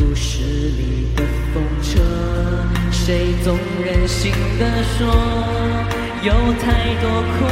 故事里的风车谁总任性的说有太多苦